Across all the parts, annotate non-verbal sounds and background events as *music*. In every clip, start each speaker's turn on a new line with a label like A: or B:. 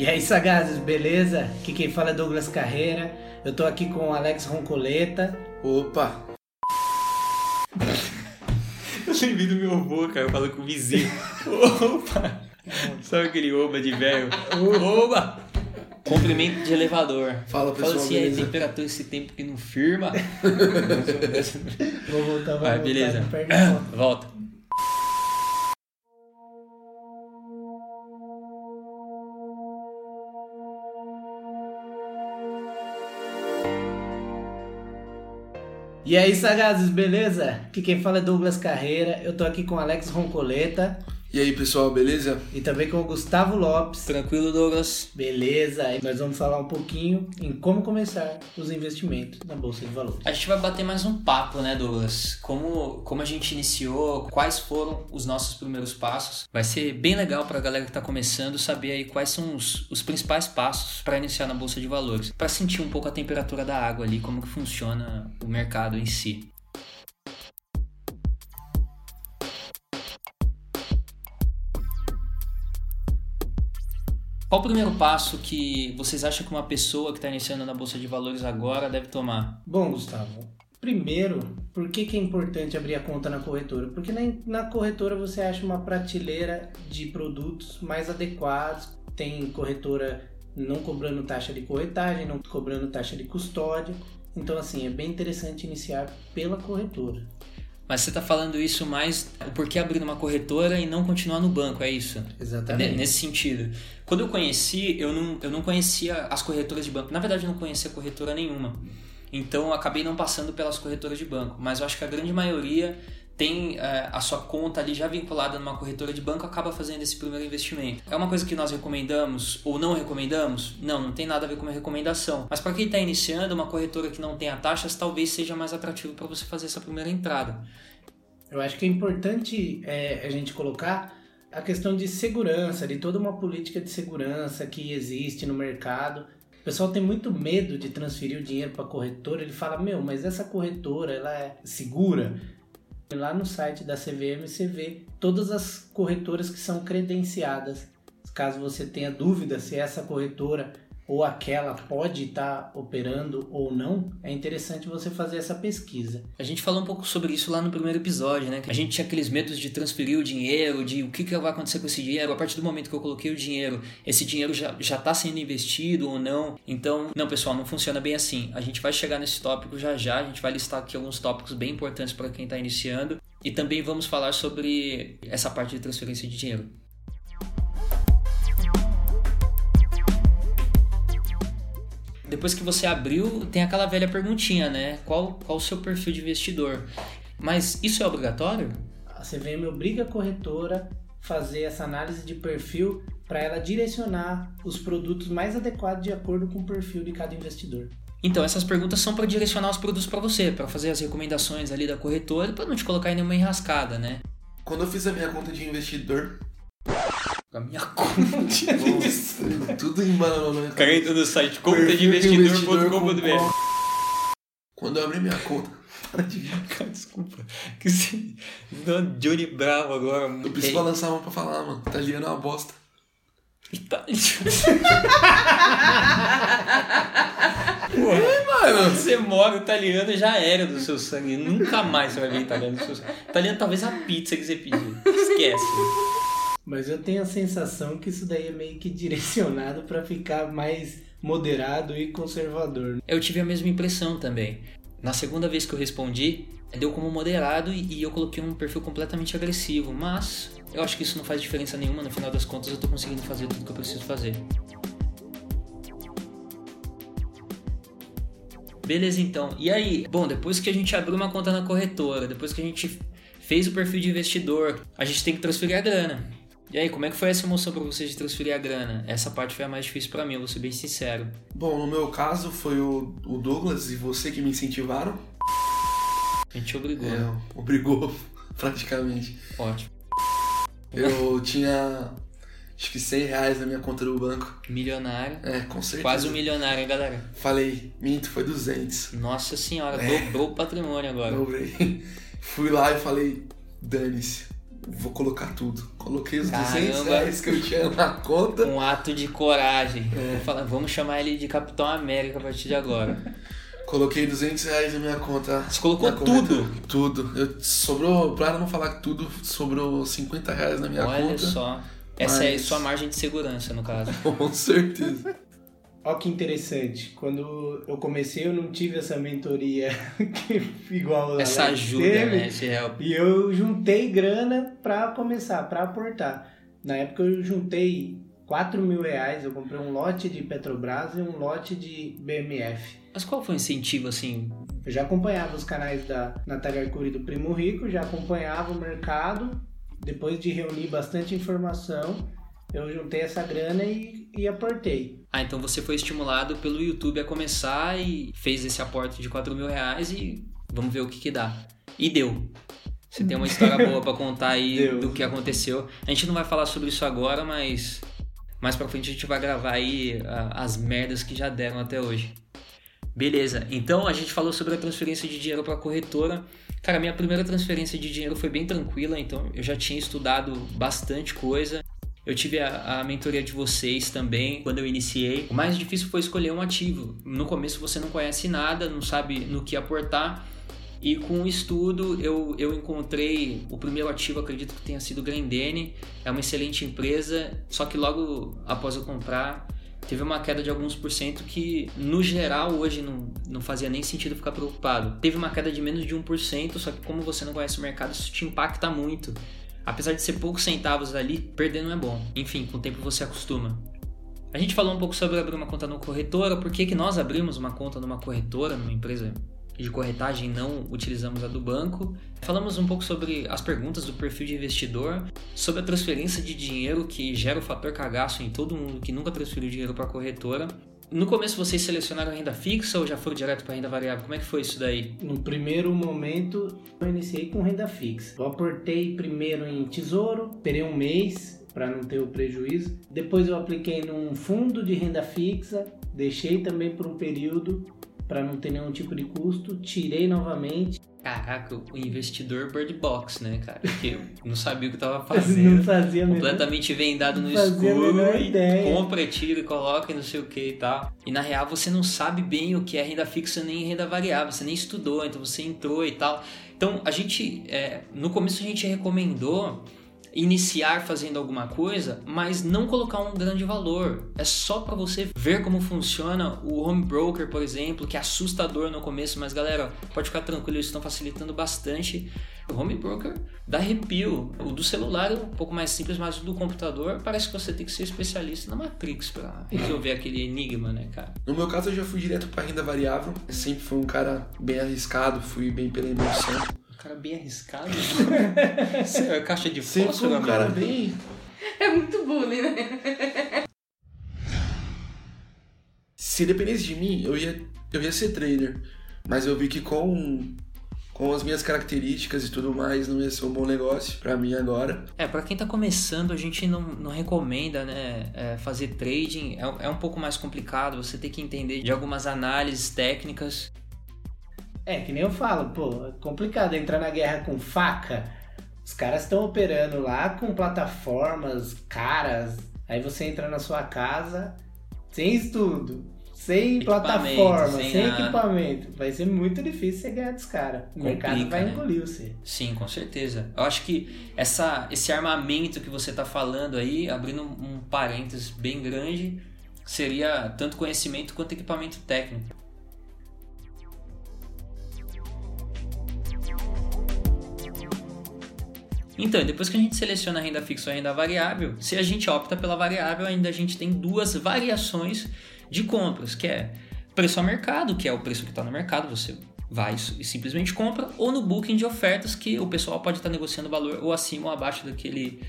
A: E aí, sagazes, beleza? Aqui quem fala é Douglas Carreira. Eu tô aqui com o Alex Roncoleta.
B: Opa!
C: Eu lembrei do meu avô, cara, falando com o vizinho. Opa! Sabe aquele oba de velho? Oba! Cumprimento de elevador.
B: Fala, pessoal,
C: Fala aí,
B: beleza?
C: temperatura esse tempo que não firma.
A: Vou voltar, vou
C: Vai,
A: voltar,
C: beleza. Volta.
A: E aí, sagazes, beleza? Aqui quem fala é Douglas Carreira. Eu tô aqui com Alex Roncoleta
B: E aí, pessoal, beleza?
A: e também com o Gustavo Lopes.
C: Tranquilo, Douglas?
A: Beleza? Aí nós vamos falar um pouquinho em como começar os investimentos na Bolsa de Valores.
C: A gente vai bater mais um papo, né, Douglas? Como, como a gente iniciou, quais foram os nossos primeiros passos. Vai ser bem legal pra galera que tá começando saber aí quais são os, os principais passos para iniciar na Bolsa de Valores. Pra sentir um pouco a temperatura da água ali, como que funciona o mercado em si. Qual o primeiro passo que vocês acham que uma pessoa que está iniciando na Bolsa de Valores agora deve tomar?
A: Bom, Gustavo, primeiro, por que, que é importante abrir a conta na corretora? Porque na, na corretora você acha uma prateleira de produtos mais adequados. Tem corretora não cobrando taxa de corretagem, não cobrando taxa de custódia. Então, assim, é bem interessante iniciar pela corretora.
C: Mas você está falando isso mais o porquê abrir uma corretora e não continuar no banco, é isso?
A: Exatamente.
C: Ne- Nesse sentido. Quando eu conheci, eu não, eu não conhecia as corretoras de banco. Na verdade, eu não conhecia corretora nenhuma. Então, eu acabei não passando pelas corretoras de banco. Mas eu acho que a grande maioria tem eh, a sua conta ali já vinculada numa corretora de banco acaba fazendo esse primeiro investimento. É uma coisa que nós recomendamos ou não recomendamos? Não, não tem nada a ver com uma recomendação. Mas para quem está iniciando, uma corretora que não tenha taxas talvez seja mais atrativo para você fazer essa primeira entrada.
A: Eu acho que é importante é, a gente colocar a questão de segurança, de toda uma política de segurança que existe no mercado. O pessoal tem muito medo de transferir o dinheiro para a corretora. Ele fala: Meu, mas essa corretora ela é segura? Lá no site da CVM você vê todas as corretoras que são credenciadas. Caso você tenha dúvida se essa corretora ou aquela pode estar operando ou não, é interessante você fazer essa pesquisa.
C: A gente falou um pouco sobre isso lá no primeiro episódio, né? A gente tinha aqueles medos de transferir o dinheiro, de o que, que vai acontecer com esse dinheiro. A partir do momento que eu coloquei o dinheiro, esse dinheiro já está sendo investido ou não. Então, não, pessoal, não funciona bem assim. A gente vai chegar nesse tópico já já. A gente vai listar aqui alguns tópicos bem importantes para quem está iniciando. E também vamos falar sobre essa parte de transferência de dinheiro. Depois que você abriu, tem aquela velha perguntinha, né? Qual, qual o seu perfil de investidor? Mas isso é obrigatório?
A: A CVM obriga a corretora a fazer essa análise de perfil para ela direcionar os produtos mais adequados de acordo com o perfil de cada investidor.
C: Então, essas perguntas são para direcionar os produtos para você, para fazer as recomendações ali da corretora, para não te colocar em nenhuma enrascada, né?
B: Quando eu fiz a minha conta de investidor,
C: A minha *laughs* conta de
B: nossa, tudo embalou na minha
C: Cara, entra no site
B: investidor
C: contadeinvestidor.com.br
B: Quando eu abri minha conta, *laughs* para de ver.
C: Cara, desculpa. Que se... Johnny Bravo agora.
B: Eu preciso balançar a mão pra falar, mano. Italiano é uma bosta.
C: Tá... *laughs*
B: Mano,
C: Você mora italiano já era do seu sangue. Nunca mais você vai ver italiano do seu sangue. Italiano talvez a pizza que você pediu. Esquece.
A: Mas eu tenho a sensação que isso daí é meio que *laughs* direcionado para ficar mais moderado e conservador.
C: Eu tive a mesma impressão também. Na segunda vez que eu respondi, deu como moderado e eu coloquei um perfil completamente agressivo. Mas eu acho que isso não faz diferença nenhuma. No final das contas, eu tô conseguindo fazer tudo que eu preciso fazer. Beleza, então. E aí? Bom, depois que a gente abriu uma conta na corretora, depois que a gente fez o perfil de investidor, a gente tem que transferir a grana. E aí, como é que foi essa emoção pra vocês de transferir a grana? Essa parte foi a mais difícil pra mim, eu vou ser bem sincero.
B: bom, no meu caso foi o, o Douglas e você que me incentivaram.
C: A gente obrigou.
B: É, obrigou, *laughs* praticamente.
C: Ótimo.
B: Eu tinha acho que 100 reais na minha conta do banco.
C: Milionário.
B: É, com certeza.
C: Quase um milionário, hein, galera?
B: Falei, minto, foi 200.
C: Nossa senhora,
B: É.
C: dobrou o patrimônio agora.
B: Dobrei. *laughs* Fui lá e falei, dane-se. Vou colocar tudo. Coloquei os
C: Caramba.
B: 200 reais que eu tinha na conta.
C: Um ato de coragem.
B: É.
C: Vou falar, vamos chamar ele de Capitão América a partir de agora.
B: Coloquei 200 reais na minha conta.
C: Você colocou tudo?
B: Tudo. Eu, sobrou, pra não falar que tudo, sobrou 50 reais na minha
C: Olha
B: conta.
C: só. Essa é a sua margem de segurança, no caso. *laughs*
B: Com certeza.
A: Ó que interessante, quando eu comecei eu não tive essa mentoria *laughs* que, igual a
C: Essa
A: Alex
C: ajuda,
A: teve.
C: né? Esse help.
A: E eu juntei grana pra começar, pra aportar. Na época eu juntei 4 mil reais, eu comprei um lote de Petrobras e um lote de BMF.
C: Mas qual foi o incentivo, assim?
A: Eu já acompanhava os canais da Natália Arcuri e do Primo Rico, já acompanhava o mercado. Depois de reunir bastante informação, eu juntei essa grana e, e aportei.
C: Ah, então você foi estimulado pelo YouTube a começar e fez esse aporte de 4 mil reais e vamos ver o que que dá. E deu. Você tem uma história *laughs* boa pra contar aí
A: Deu.
C: do que aconteceu. A gente não vai falar sobre isso agora, mas mais pra frente a gente vai gravar aí as merdas que já deram até hoje. Beleza, então a gente falou sobre a transferência de dinheiro para corretora. Cara, minha primeira transferência de dinheiro foi bem tranquila, então eu já tinha estudado bastante coisa. Eu tive a, a mentoria de vocês também quando eu iniciei. O mais difícil foi escolher um ativo. No começo você não conhece nada, não sabe no que aportar. E com o estudo eu, eu encontrei o primeiro ativo, acredito que tenha sido Grendene. É uma excelente empresa, só que logo após eu comprar teve uma queda de alguns por cento que, no geral, hoje não, não fazia nem sentido ficar preocupado. Teve uma queda de menos de 1%, só que como você não conhece o mercado, isso te impacta muito. Apesar de ser poucos centavos ali, perder não é bom. Enfim, com o tempo você acostuma. A gente falou um pouco sobre abrir uma conta no corretora, por que, nós abrimos uma conta numa corretora, numa empresa de corretagem, não utilizamos a do banco. Falamos um pouco sobre as perguntas do perfil de investidor, sobre a transferência de dinheiro que gera o fator cagaço em todo mundo que nunca transferiu dinheiro para a corretora. No começo vocês selecionaram renda fixa ou já foram direto para renda variável? Como é que foi isso daí?
A: No primeiro momento, eu iniciei com renda fixa. Eu aportei primeiro em tesouro, esperei um mês para não ter o prejuízo. Depois eu apliquei num fundo de renda fixa, deixei também por um período para não ter nenhum tipo de custo, tirei novamente.
C: Caraca, o investidor bird box, né, cara? Porque não sabia o que tava *laughs*
A: não
C: fazendo.
A: fazia mesmo.
C: completamente vendado no
A: Não
C: escuro e
A: ideia.
C: compra, tira e coloca e não sei o que e tal. E na real você não sabe bem o que é renda fixa nem renda variável, você nem estudou, então você entrou e tal. Então a gente, é, no começo a gente recomendou iniciar fazendo alguma coisa, mas não colocar um grande valor. É só para você ver como funciona o home broker, por exemplo, que é assustador no começo, mas galera, pode ficar tranquilo, eles estão facilitando bastante. O home broker dá arrepio. O do celular é um pouco mais simples, mas o do computador parece que você tem que ser especialista na Matrix para resolver aquele enigma, né, cara?
B: No meu caso, eu já fui direto pra renda variável. Sempre fui um cara bem arriscado, fui bem pela emoção.
C: Um cara bem arriscado. *laughs* É caixa de
B: Sempre
C: fósforo,
B: um cara
C: amigo?
B: bem.
D: É muito bullying, né?
B: Se dependesse de mim, eu ia, eu ia ser trader. Mas eu vi que com, com as minhas características e tudo mais, não ia ser um bom negócio pra mim agora.
C: É, pra quem tá começando, a gente não, não recomenda, né, é, fazer trading. É, é um pouco mais complicado, você tem que entender de algumas análises técnicas.
A: É, que nem eu falo, pô, é complicado entrar na guerra com faca. Os caras estão operando lá com plataformas caras. Aí você entra na sua casa sem estudo, sem plataforma,
C: sem
A: sem, equipamento. Vai ser muito difícil você ganhar dos caras. O mercado vai
C: né?
A: engolir você.
C: Sim, com certeza. Eu acho que essa, esse armamento que você tá falando aí, abrindo um parênteses bem grande, seria tanto conhecimento quanto equipamento técnico. Então, depois que a gente seleciona a renda fixa ou a renda variável, se a gente opta pela variável, ainda a gente tem duas variações de compras, que é preço ao mercado, que é o preço que está no mercado, você vai e simplesmente compra, ou no booking de ofertas, que o pessoal pode estar negociando o valor ou acima ou abaixo daquele,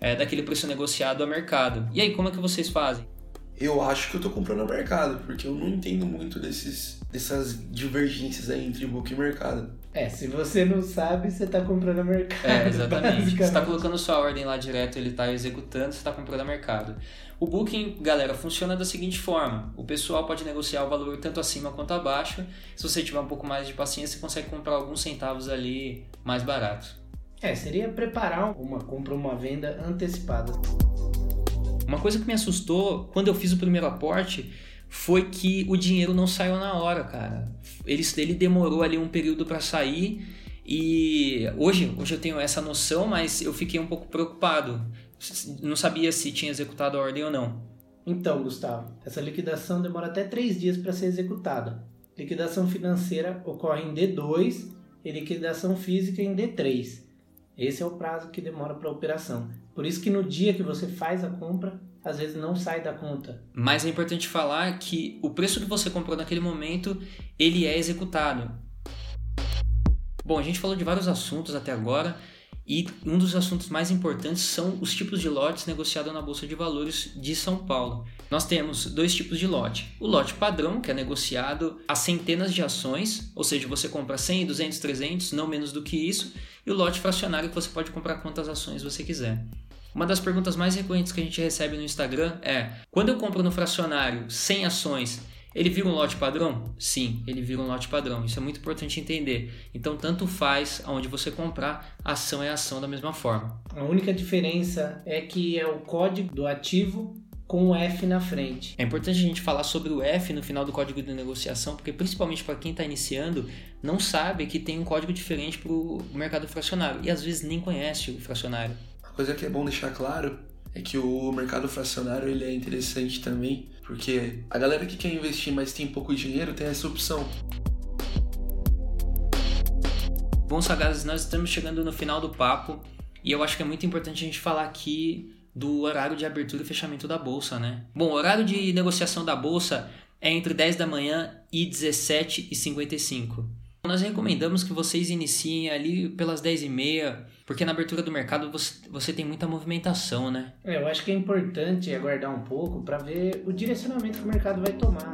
C: é, daquele preço negociado ao mercado. E aí, como é que vocês fazem?
B: Eu acho que eu tô comprando no mercado, porque eu não entendo muito desses, dessas divergências aí entre book e mercado.
A: É, se você não sabe, você tá comprando a mercado.
C: É, exatamente. Você está
A: basicamente.
C: colocando sua ordem lá direto, ele está executando, você está comprando a mercado. O booking, galera, funciona da seguinte forma: o pessoal pode negociar o valor tanto acima quanto abaixo. Se você tiver um pouco mais de paciência, você consegue comprar alguns centavos ali mais barato.
A: É, seria preparar uma compra, uma venda antecipada.
C: Uma coisa que me assustou quando eu fiz o primeiro aporte foi que o dinheiro não saiu na hora, cara. Ele, ele demorou ali um período para sair e hoje, hoje eu tenho essa noção, mas eu fiquei um pouco preocupado. Não sabia se tinha executado a ordem ou não.
A: Então, Gustavo, essa liquidação demora até três dias para ser executada. Liquidação financeira ocorre em D2 e liquidação física em D3. Esse é o prazo que demora para a operação. Por isso que no dia que você faz a compra, às vezes não sai da conta.
C: Mas é importante falar que o preço que você comprou naquele momento, ele é executado. Bom, a gente falou de vários assuntos até agora e um dos assuntos mais importantes são os tipos de lotes negociados na Bolsa de Valores de São Paulo. Nós temos dois tipos de lote. O lote padrão, que é negociado a centenas de ações, ou seja, você compra 100, 200, 300, não menos do que isso, e o lote fracionário, que você pode comprar quantas ações você quiser. Uma das perguntas mais recorrentes que a gente recebe no Instagram é: quando eu compro no fracionário 100 ações, ele vira um lote padrão? Sim, ele vira um lote padrão. Isso é muito importante entender. Então, tanto faz aonde você comprar, ação é ação da mesma forma.
A: A única diferença é que é o código do ativo com o F na frente.
C: É importante a gente falar sobre o F no final do código de negociação, porque principalmente para quem está iniciando, não sabe que tem um código diferente para o mercado fracionário e às vezes nem conhece o fracionário.
B: Coisa que é bom deixar claro é que o mercado fracionário ele é interessante também, porque a galera que quer investir, mas tem pouco dinheiro, tem essa opção.
C: Bom, sagazes, nós estamos chegando no final do papo e eu acho que é muito importante a gente falar aqui do horário de abertura e fechamento da bolsa, né? Bom, o horário de negociação da bolsa é entre 10 da manhã e 17 e 55. Nós recomendamos que vocês iniciem ali pelas 10 e meia, porque na abertura do mercado você, você tem muita movimentação, né?
A: É, eu acho que é importante aguardar um pouco para ver o direcionamento que o mercado vai tomar.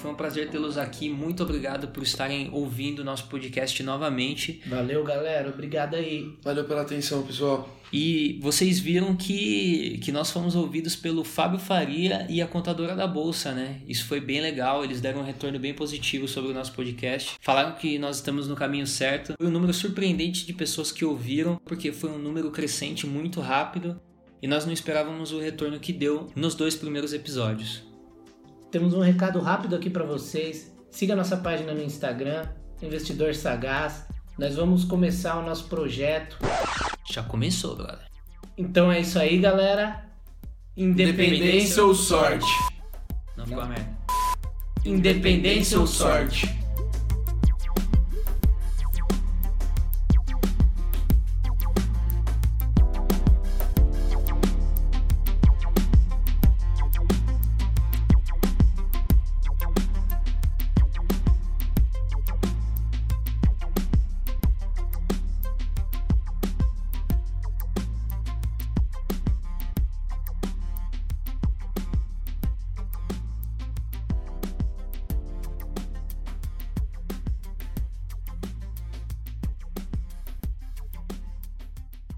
C: Foi um prazer tê-los aqui. Muito obrigado por estarem ouvindo o nosso podcast novamente.
A: Valeu, galera. Obrigado aí.
B: Valeu pela atenção, pessoal.
C: E vocês viram que, que nós fomos ouvidos pelo Fábio Faria e a contadora da Bolsa, né? Isso foi bem legal, eles deram um retorno bem positivo sobre o nosso podcast. Falaram que nós estamos no caminho certo. Foi um número surpreendente de pessoas que ouviram, porque foi um número crescente muito rápido e nós não esperávamos o retorno que deu nos dois primeiros episódios.
A: Temos um recado rápido aqui para vocês. Siga nossa página no Instagram, Investidor Sagaz. Nós vamos começar o nosso projeto.
C: Já começou, brother.
A: Então é isso aí, galera.
B: Independência ou sorte?
C: Não ficou a merda.
A: Independência ou sorte?